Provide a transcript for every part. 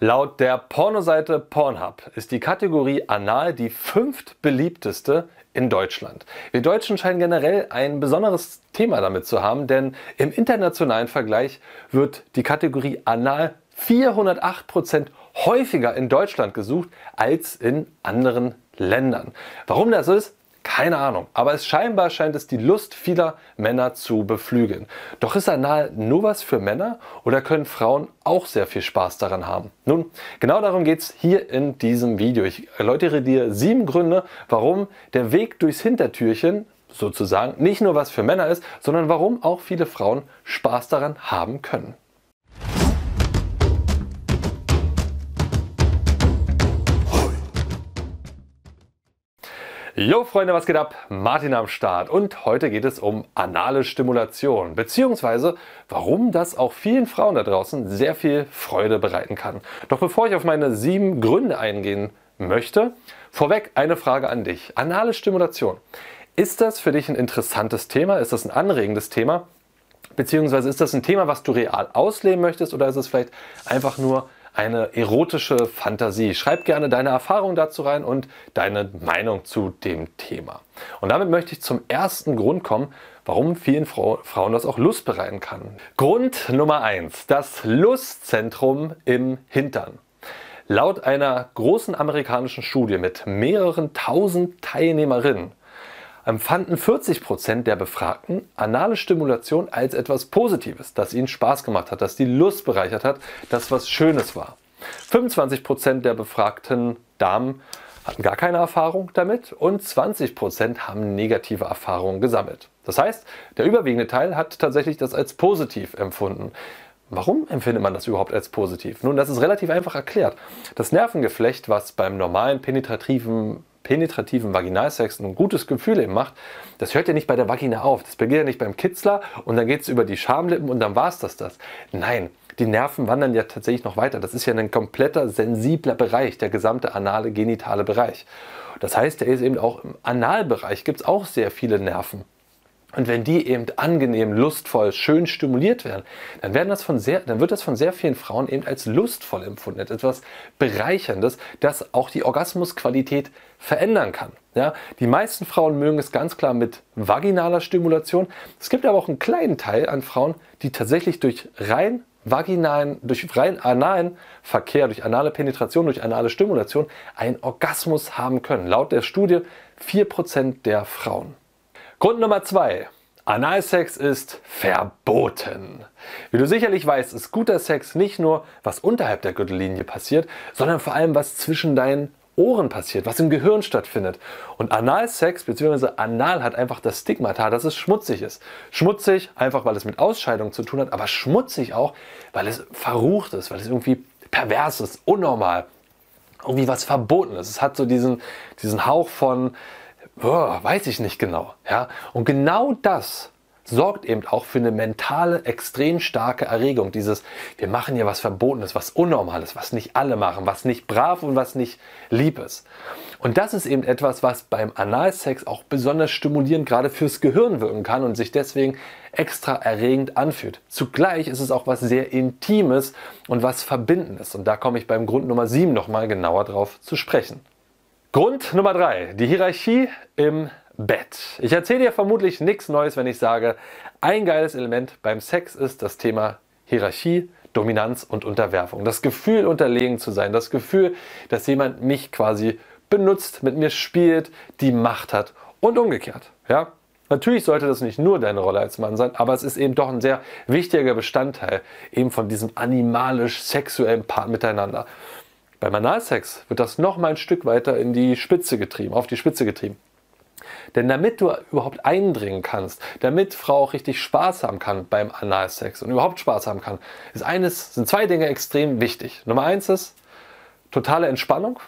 Laut der Pornoseite Pornhub ist die Kategorie Anal die fünftbeliebteste in Deutschland. Wir Deutschen scheinen generell ein besonderes Thema damit zu haben, denn im internationalen Vergleich wird die Kategorie Anal 408% häufiger in Deutschland gesucht als in anderen Ländern. Warum das ist, keine Ahnung, aber es scheinbar scheint es die Lust vieler Männer zu beflügeln. Doch ist Anal nur was für Männer oder können Frauen auch sehr viel Spaß daran haben? Nun, genau darum geht es hier in diesem Video. Ich erläutere dir sieben Gründe, warum der Weg durchs Hintertürchen sozusagen nicht nur was für Männer ist, sondern warum auch viele Frauen Spaß daran haben können. Jo Freunde, was geht ab? Martin am Start und heute geht es um anale Stimulation, beziehungsweise warum das auch vielen Frauen da draußen sehr viel Freude bereiten kann. Doch bevor ich auf meine sieben Gründe eingehen möchte, vorweg eine Frage an dich. Anale Stimulation. Ist das für dich ein interessantes Thema? Ist das ein anregendes Thema? Beziehungsweise ist das ein Thema, was du real ausleben möchtest oder ist es vielleicht einfach nur eine erotische Fantasie. Schreib gerne deine Erfahrung dazu rein und deine Meinung zu dem Thema. Und damit möchte ich zum ersten Grund kommen, warum vielen Frauen das auch Lust bereiten kann. Grund Nummer eins: Das Lustzentrum im Hintern. Laut einer großen amerikanischen Studie mit mehreren tausend Teilnehmerinnen empfanden 40 Prozent der Befragten anale Stimulation als etwas Positives, das ihnen Spaß gemacht hat, das die Lust bereichert hat, das was Schönes war. 25 Prozent der befragten Damen hatten gar keine Erfahrung damit und 20 Prozent haben negative Erfahrungen gesammelt. Das heißt, der überwiegende Teil hat tatsächlich das als positiv empfunden. Warum empfindet man das überhaupt als positiv? Nun, das ist relativ einfach erklärt. Das Nervengeflecht, was beim normalen penetrativen penetrativen Vaginalsex ein gutes Gefühl eben macht, das hört ja nicht bei der Vagina auf. Das beginnt ja nicht beim Kitzler und dann geht es über die Schamlippen und dann war es das, das. Nein, die Nerven wandern ja tatsächlich noch weiter. Das ist ja ein kompletter sensibler Bereich, der gesamte anale genitale Bereich. Das heißt, der ist eben auch im Analbereich gibt es auch sehr viele Nerven. Und wenn die eben angenehm, lustvoll, schön stimuliert werden, dann, werden das von sehr, dann wird das von sehr vielen Frauen eben als lustvoll empfunden, als etwas Bereicherndes, das auch die Orgasmusqualität verändern kann. Ja, die meisten Frauen mögen es ganz klar mit vaginaler Stimulation. Es gibt aber auch einen kleinen Teil an Frauen, die tatsächlich durch rein vaginalen, durch rein analen Verkehr, durch anale Penetration, durch anale Stimulation einen Orgasmus haben können. Laut der Studie 4% der Frauen. Grund Nummer zwei. Analsex ist verboten. Wie du sicherlich weißt, ist guter Sex nicht nur, was unterhalb der Gürtellinie passiert, sondern vor allem, was zwischen deinen Ohren passiert, was im Gehirn stattfindet. Und Analsex bzw. Anal hat einfach das Stigmata, dass es schmutzig ist. Schmutzig, einfach weil es mit Ausscheidung zu tun hat, aber schmutzig auch, weil es verrucht ist, weil es irgendwie pervers ist, unnormal. Irgendwie was verboten ist. Es hat so diesen, diesen Hauch von, oh, weiß ich nicht genau. Ja? Und genau das sorgt eben auch für eine mentale, extrem starke Erregung. Dieses, wir machen hier was Verbotenes, was Unnormales, was nicht alle machen, was nicht brav und was nicht lieb ist. Und das ist eben etwas, was beim Analsex auch besonders stimulierend gerade fürs Gehirn wirken kann und sich deswegen extra erregend anfühlt. Zugleich ist es auch was sehr Intimes und was Verbindendes. Und da komme ich beim Grund Nummer 7 nochmal genauer drauf zu sprechen. Grund Nummer drei: Die Hierarchie im Bett. Ich erzähle dir vermutlich nichts Neues, wenn ich sage, ein geiles Element beim Sex ist das Thema Hierarchie, Dominanz und Unterwerfung. Das Gefühl, unterlegen zu sein. Das Gefühl, dass jemand mich quasi benutzt, mit mir spielt, die Macht hat und umgekehrt. Ja? Natürlich sollte das nicht nur deine Rolle als Mann sein, aber es ist eben doch ein sehr wichtiger Bestandteil eben von diesem animalisch-sexuellen Part miteinander. Beim Analsex wird das noch mal ein Stück weiter in die Spitze getrieben, auf die Spitze getrieben. Denn damit du überhaupt eindringen kannst, damit Frau auch richtig Spaß haben kann beim Analsex und überhaupt Spaß haben kann, ist eines, sind zwei Dinge extrem wichtig. Nummer eins ist totale Entspannung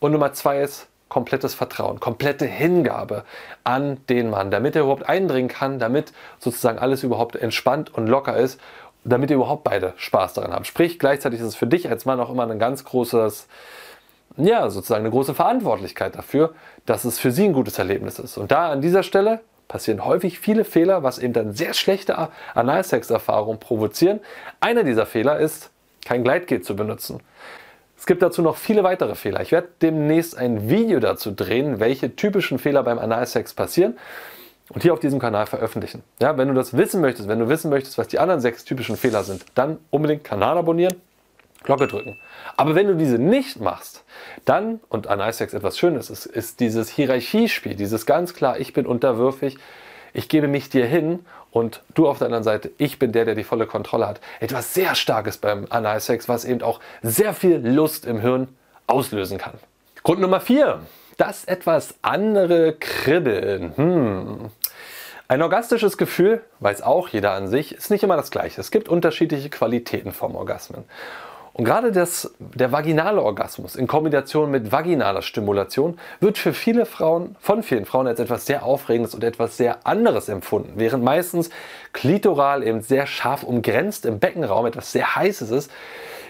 und Nummer zwei ist komplettes Vertrauen, komplette Hingabe an den Mann, damit er überhaupt eindringen kann, damit sozusagen alles überhaupt entspannt und locker ist damit ihr überhaupt beide Spaß daran habt. Sprich, gleichzeitig ist es für dich als Mann auch immer ein ganz großes, ja, sozusagen eine große Verantwortlichkeit dafür, dass es für sie ein gutes Erlebnis ist. Und da an dieser Stelle passieren häufig viele Fehler, was eben dann sehr schlechte Analsex-Erfahrungen provozieren. Einer dieser Fehler ist, kein Gleitgel zu benutzen. Es gibt dazu noch viele weitere Fehler. Ich werde demnächst ein Video dazu drehen, welche typischen Fehler beim Analsex passieren und hier auf diesem Kanal veröffentlichen. Ja, wenn du das wissen möchtest, wenn du wissen möchtest, was die anderen sechs typischen Fehler sind, dann unbedingt Kanal abonnieren, Glocke drücken. Aber wenn du diese nicht machst, dann, und an Icex etwas Schönes ist, ist dieses Hierarchiespiel, dieses ganz klar, ich bin unterwürfig, ich gebe mich dir hin und du auf der anderen Seite, ich bin der, der die volle Kontrolle hat. Etwas sehr Starkes beim Analsex, was eben auch sehr viel Lust im Hirn auslösen kann. Grund Nummer 4. Das etwas andere Kribbeln. Hm. Ein orgastisches Gefühl, weiß auch jeder an sich, ist nicht immer das gleiche. Es gibt unterschiedliche Qualitäten vom Orgasmen. Und gerade das, der vaginale Orgasmus in Kombination mit vaginaler Stimulation wird für viele Frauen, von vielen Frauen als etwas sehr Aufregendes und etwas sehr anderes empfunden. Während meistens klitoral eben sehr scharf umgrenzt im Beckenraum etwas sehr Heißes ist,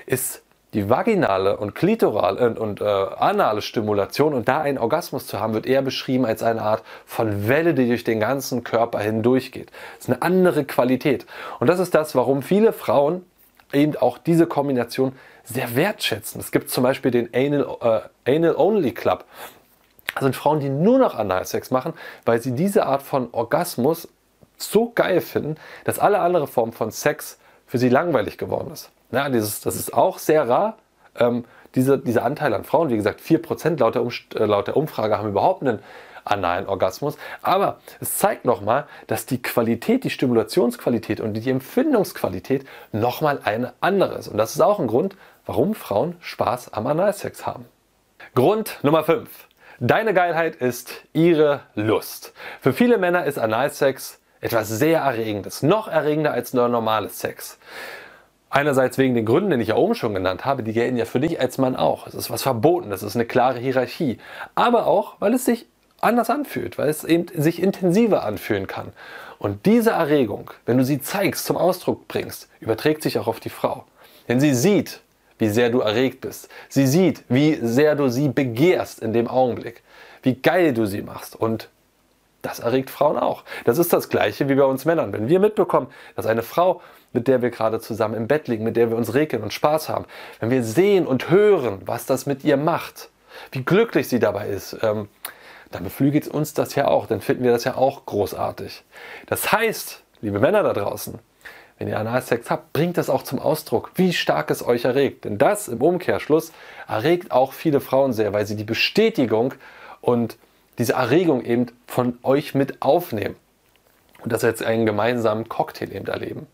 ist die vaginale und klitorale und, und äh, anale Stimulation und da einen Orgasmus zu haben, wird eher beschrieben als eine Art von Welle, die durch den ganzen Körper hindurchgeht. Das ist eine andere Qualität. Und das ist das, warum viele Frauen eben auch diese Kombination sehr wertschätzen. Es gibt zum Beispiel den Anal, äh, Anal Only Club. Das sind Frauen, die nur noch Analsex machen, weil sie diese Art von Orgasmus so geil finden, dass alle andere Formen von Sex für sie langweilig geworden ist. Ja, dieses, das ist auch sehr rar. Ähm, diese, dieser Anteil an Frauen, wie gesagt, 4% laut der, um, äh, laut der Umfrage haben überhaupt einen analen Orgasmus. Aber es zeigt nochmal, dass die Qualität, die Stimulationsqualität und die Empfindungsqualität nochmal eine andere ist. Und das ist auch ein Grund, warum Frauen Spaß am Analsex haben. Grund Nummer 5. Deine Geilheit ist ihre Lust. Für viele Männer ist Analsex etwas sehr Erregendes, noch erregender als nur normales Sex. Einerseits wegen den Gründen, die ich ja oben schon genannt habe, die gelten ja für dich als Mann auch. Es ist was verboten, es ist eine klare Hierarchie. Aber auch, weil es sich anders anfühlt, weil es eben sich intensiver anfühlen kann. Und diese Erregung, wenn du sie zeigst, zum Ausdruck bringst, überträgt sich auch auf die Frau. Denn sie sieht, wie sehr du erregt bist. Sie sieht, wie sehr du sie begehrst in dem Augenblick. Wie geil du sie machst. Und das erregt Frauen auch. Das ist das Gleiche wie bei uns Männern. Wenn wir mitbekommen, dass eine Frau, mit der wir gerade zusammen im Bett liegen, mit der wir uns regeln und Spaß haben, wenn wir sehen und hören, was das mit ihr macht, wie glücklich sie dabei ist, ähm, dann beflügelt uns das ja auch, dann finden wir das ja auch großartig. Das heißt, liebe Männer da draußen, wenn ihr Analsex habt, bringt das auch zum Ausdruck, wie stark es euch erregt. Denn das im Umkehrschluss erregt auch viele Frauen sehr, weil sie die Bestätigung und diese Erregung eben von euch mit aufnehmen. Und das jetzt einen gemeinsamen Cocktail eben erleben.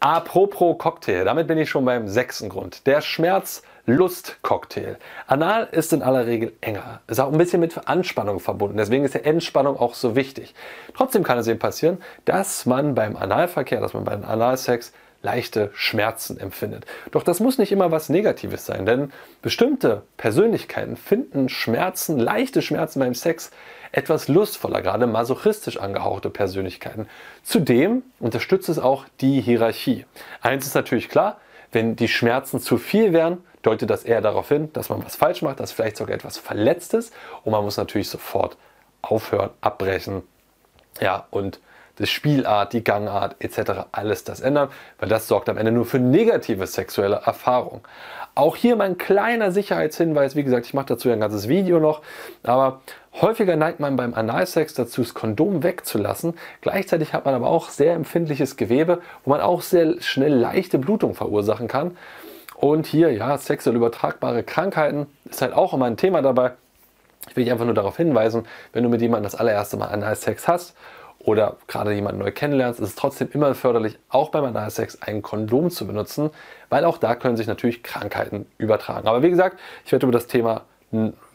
Apropos Cocktail, damit bin ich schon beim sechsten Grund. Der Schmerz Lustcocktail. Anal ist in aller Regel enger. Ist auch ein bisschen mit Anspannung verbunden. Deswegen ist der Entspannung auch so wichtig. Trotzdem kann es eben passieren, dass man beim Analverkehr, dass man beim Analsex leichte Schmerzen empfindet. Doch das muss nicht immer was Negatives sein, denn bestimmte Persönlichkeiten finden Schmerzen, leichte Schmerzen beim Sex etwas lustvoller, gerade masochistisch angehauchte Persönlichkeiten. Zudem unterstützt es auch die Hierarchie. Eins ist natürlich klar, wenn die Schmerzen zu viel wären, deutet das eher darauf hin, dass man was falsch macht, dass vielleicht sogar etwas verletzt ist und man muss natürlich sofort aufhören, abbrechen, ja, und die Spielart, die Gangart etc. alles das ändern, weil das sorgt am Ende nur für negative sexuelle Erfahrungen. Auch hier mein kleiner Sicherheitshinweis, wie gesagt, ich mache dazu ein ganzes Video noch, aber häufiger neigt man beim Analsex dazu, das Kondom wegzulassen. Gleichzeitig hat man aber auch sehr empfindliches Gewebe, wo man auch sehr schnell leichte Blutung verursachen kann. Und hier, ja, sexuell übertragbare Krankheiten ist halt auch immer ein Thema dabei. Ich will dich einfach nur darauf hinweisen, wenn du mit jemandem das allererste Mal Analsex hast oder gerade jemanden neu kennenlernst, ist es trotzdem immer förderlich, auch beim Analsex ein Kondom zu benutzen, weil auch da können sich natürlich Krankheiten übertragen. Aber wie gesagt, ich werde über das Thema,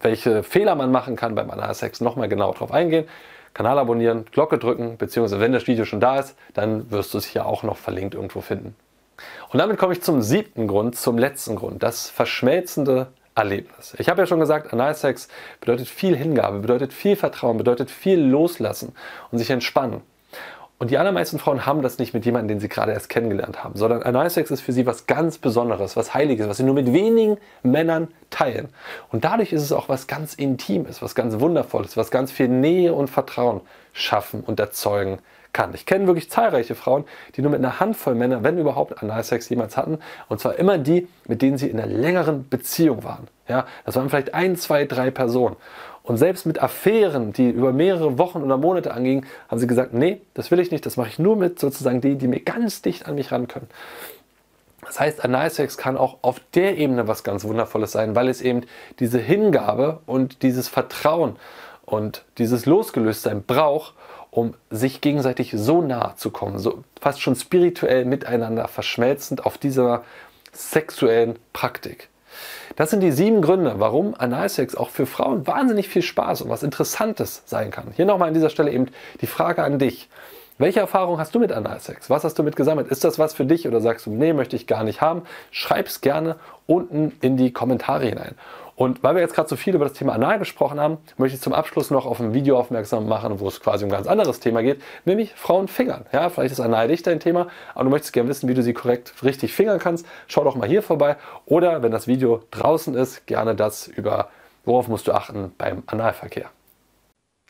welche Fehler man machen kann beim Analsex, nochmal genau drauf eingehen. Kanal abonnieren, Glocke drücken, beziehungsweise wenn das Video schon da ist, dann wirst du es hier auch noch verlinkt irgendwo finden. Und damit komme ich zum siebten Grund, zum letzten Grund, das verschmelzende Erlebnis. Ich habe ja schon gesagt, Analsex bedeutet viel Hingabe, bedeutet viel Vertrauen, bedeutet viel Loslassen und sich entspannen. Und die allermeisten Frauen haben das nicht mit jemandem, den sie gerade erst kennengelernt haben, sondern Analsex ist für sie was ganz Besonderes, was Heiliges, was sie nur mit wenigen Männern teilen. Und dadurch ist es auch was ganz Intimes, was ganz Wundervolles, was ganz viel Nähe und Vertrauen schaffen und erzeugen kann. Ich kenne wirklich zahlreiche Frauen, die nur mit einer Handvoll Männer, wenn überhaupt, Analsex jemals hatten. Und zwar immer die, mit denen sie in einer längeren Beziehung waren. Ja, das waren vielleicht ein, zwei, drei Personen. Und selbst mit Affären, die über mehrere Wochen oder Monate angingen, haben sie gesagt, nee, das will ich nicht, das mache ich nur mit sozusagen denen, die mir ganz dicht an mich ran können. Das heißt, Analsex kann auch auf der Ebene was ganz Wundervolles sein, weil es eben diese Hingabe und dieses Vertrauen und dieses Losgelöstsein braucht, um sich gegenseitig so nah zu kommen, so fast schon spirituell miteinander verschmelzend auf dieser sexuellen Praktik. Das sind die sieben Gründe, warum Analsex auch für Frauen wahnsinnig viel Spaß und was Interessantes sein kann. Hier nochmal an dieser Stelle eben die Frage an dich. Welche Erfahrung hast du mit Analsex? Was hast du mit gesammelt? Ist das was für dich oder sagst du, nee, möchte ich gar nicht haben? Schreib es gerne unten in die Kommentare hinein. Und weil wir jetzt gerade so viel über das Thema Anal gesprochen haben, möchte ich zum Abschluss noch auf ein Video aufmerksam machen, wo es quasi um ein ganz anderes Thema geht, nämlich Frauen fingern. Ja, vielleicht ist Anal nicht dein Thema, aber du möchtest gerne wissen, wie du sie korrekt richtig fingern kannst. Schau doch mal hier vorbei. Oder wenn das Video draußen ist, gerne das über worauf musst du achten beim Analverkehr.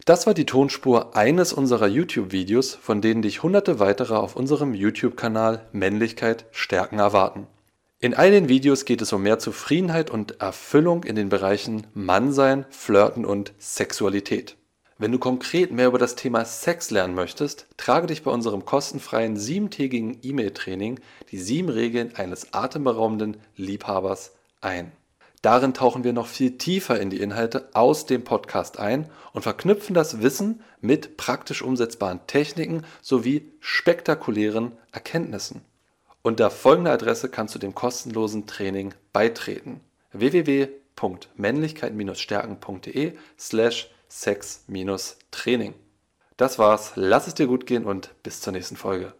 Das war die Tonspur eines unserer YouTube-Videos, von denen dich hunderte weitere auf unserem YouTube-Kanal Männlichkeit stärken erwarten. In all den Videos geht es um mehr Zufriedenheit und Erfüllung in den Bereichen Mannsein, Flirten und Sexualität. Wenn du konkret mehr über das Thema Sex lernen möchtest, trage dich bei unserem kostenfreien siebentägigen E-Mail-Training die sieben Regeln eines atemberaubenden Liebhabers ein. Darin tauchen wir noch viel tiefer in die Inhalte aus dem Podcast ein und verknüpfen das Wissen mit praktisch umsetzbaren Techniken sowie spektakulären Erkenntnissen. Unter folgender Adresse kannst du dem kostenlosen Training beitreten: www.männlichkeit-stärken.de slash sex-training. Das war's, lass es dir gut gehen und bis zur nächsten Folge.